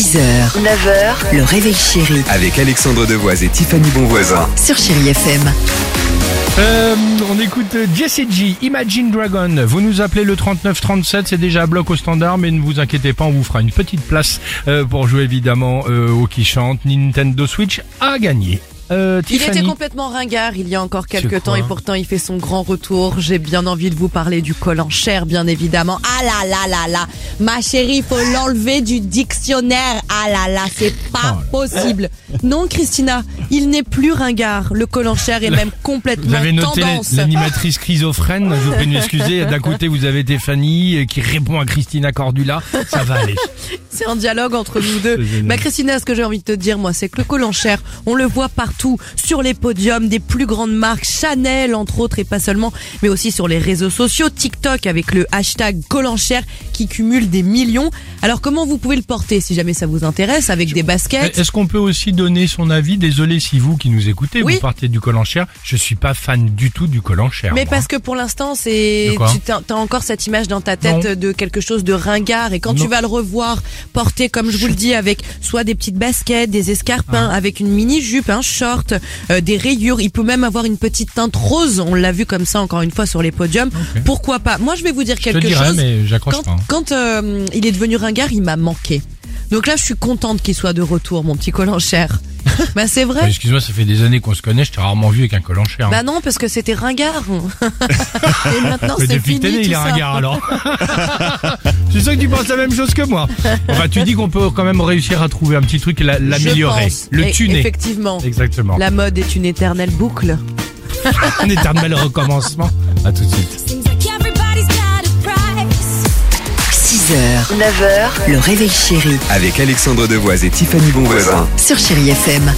6h, 9h, le réveil chéri Avec Alexandre Devoise et Tiffany Bonvoisin. sur Chérie FM. Euh, on écoute Jesse G, Imagine Dragon. Vous nous appelez le 3937, c'est déjà à bloc au standard, mais ne vous inquiétez pas, on vous fera une petite place euh, pour jouer évidemment euh, au qui chante. Nintendo Switch a gagné. Euh, Il était complètement ringard il y a encore quelques temps et pourtant il fait son grand retour. J'ai bien envie de vous parler du col en chair, bien évidemment. Ah là là là là, ma chérie, faut l'enlever du dictionnaire. Ah là là, c'est pas Oh possible. Non, Christina, il n'est plus ringard. Le col en chair est même vous complètement avez noté l'animatrice schizophrène, je vous de m'excuser. D'un côté, vous avez Tiffany euh, qui répond à Christina Cordula. Ça va aller. C'est un dialogue entre nous deux. Bah Christina, ce que j'ai envie de te dire, moi, c'est que le col en chair, on le voit partout, sur les podiums des plus grandes marques, Chanel entre autres et pas seulement, mais aussi sur les réseaux sociaux, TikTok avec le hashtag col en chair qui cumule des millions. Alors comment vous pouvez le porter si jamais ça vous intéresse avec des baskets? Est-ce qu'on peut aussi donner son avis? Désolé si vous qui nous écoutez, Oui. vous partez du col en chair. Je suis pas fan du tout du col en chair. mais moi. parce que pour l'instant, c'est tu t'as encore cette image dans ta tête Non. de quelque chose de ringard et quand Non. tu vas le revoir porté comme je vous le dis avec soit des petites baskets, des escarpins, Ah. avec une mini jupe, un short, euh, des rayures, il peut même avoir une petite teinte rose. On l'a vu comme ça encore une fois sur les podiums. Pourquoi pas? Moi, je vais vous dire Je te quelque dirais, chose. mais j'accroche Quand, pas. hein. quand euh, il est devenu ringard, il m'a manqué. Donc là, je suis contente qu'il soit de retour, mon petit col en chair. bah c'est vrai. Ouais, Excuse-moi, ça fait des années qu'on se connaît, je t'ai rarement vu avec un col en chair. hein. Bah non, parce que c'était ringard. Et maintenant, Mais c'est depuis fini tout il est ringard alors. Je suis sûr que tu penses la même chose que moi. Enfin, tu dis qu'on peut quand même réussir à trouver un petit truc et l'améliorer. Le tuner. Effectivement. Exactement. La mode est une éternelle boucle. Un éternel recommencement. À tout de suite. Seems like everybody's got a price. 6h, 9h, le réveil chéri Avec Alexandre Devoise et Tiffany Bonvoisin. sur Chérie FM.